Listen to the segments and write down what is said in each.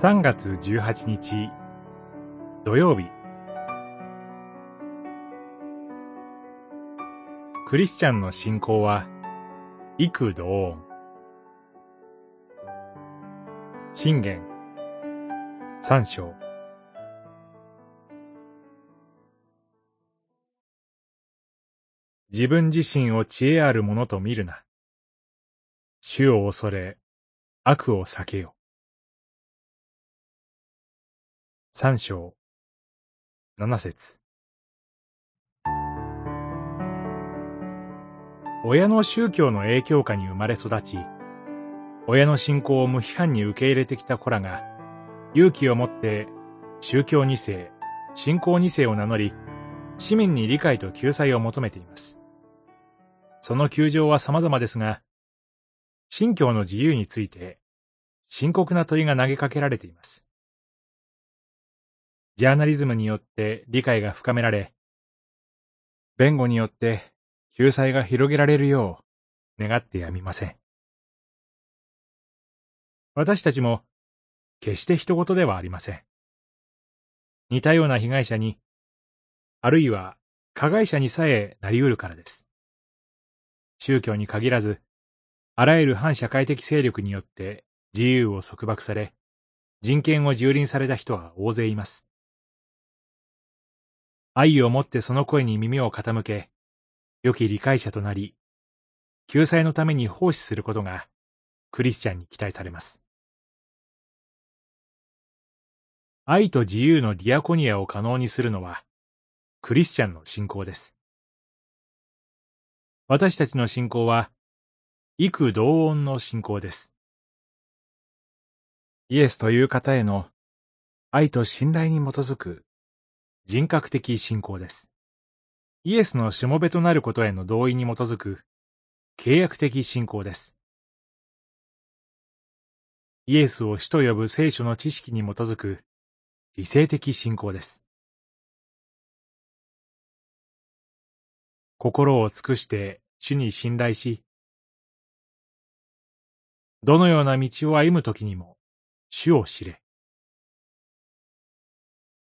3月18日土曜日クリスチャンの信仰は幾同音信玄三章自分自身を知恵あるものと見るな。主を恐れ、悪を避けよ。三章、七節親の宗教の影響下に生まれ育ち、親の信仰を無批判に受け入れてきた子らが、勇気を持って宗教二世、信仰二世を名乗り、市民に理解と救済を求めています。その窮状は様々ですが、信教の自由について深刻な問いが投げかけられています。ジャーナリズムによって理解が深められ、弁護によって救済が広げられるよう願ってやみません。私たちも決して人事ではありません。似たような被害者に、あるいは加害者にさえなり得るからです。宗教に限らず、あらゆる反社会的勢力によって自由を束縛され、人権を蹂躙された人は大勢います。愛をもってその声に耳を傾け、良き理解者となり、救済のために奉仕することがクリスチャンに期待されます。愛と自由のディアコニアを可能にするのは、クリスチャンの信仰です。私たちの信仰は、幾同音の信仰です。イエスという方への愛と信頼に基づく人格的信仰です。イエスのしもべとなることへの同意に基づく契約的信仰です。イエスを主と呼ぶ聖書の知識に基づく理性的信仰です。心を尽くして主に信頼し、どのような道を歩むときにも主を知れ。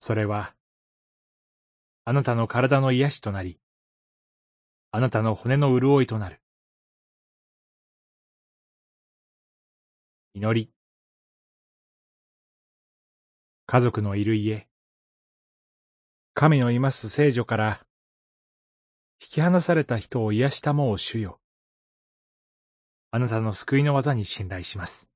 それはあなたの体の癒しとなり、あなたの骨の潤いとなる。祈り。家族のいる家。神のいます聖女から、引き離された人を癒したもう主よ。あなたの救いの技に信頼します。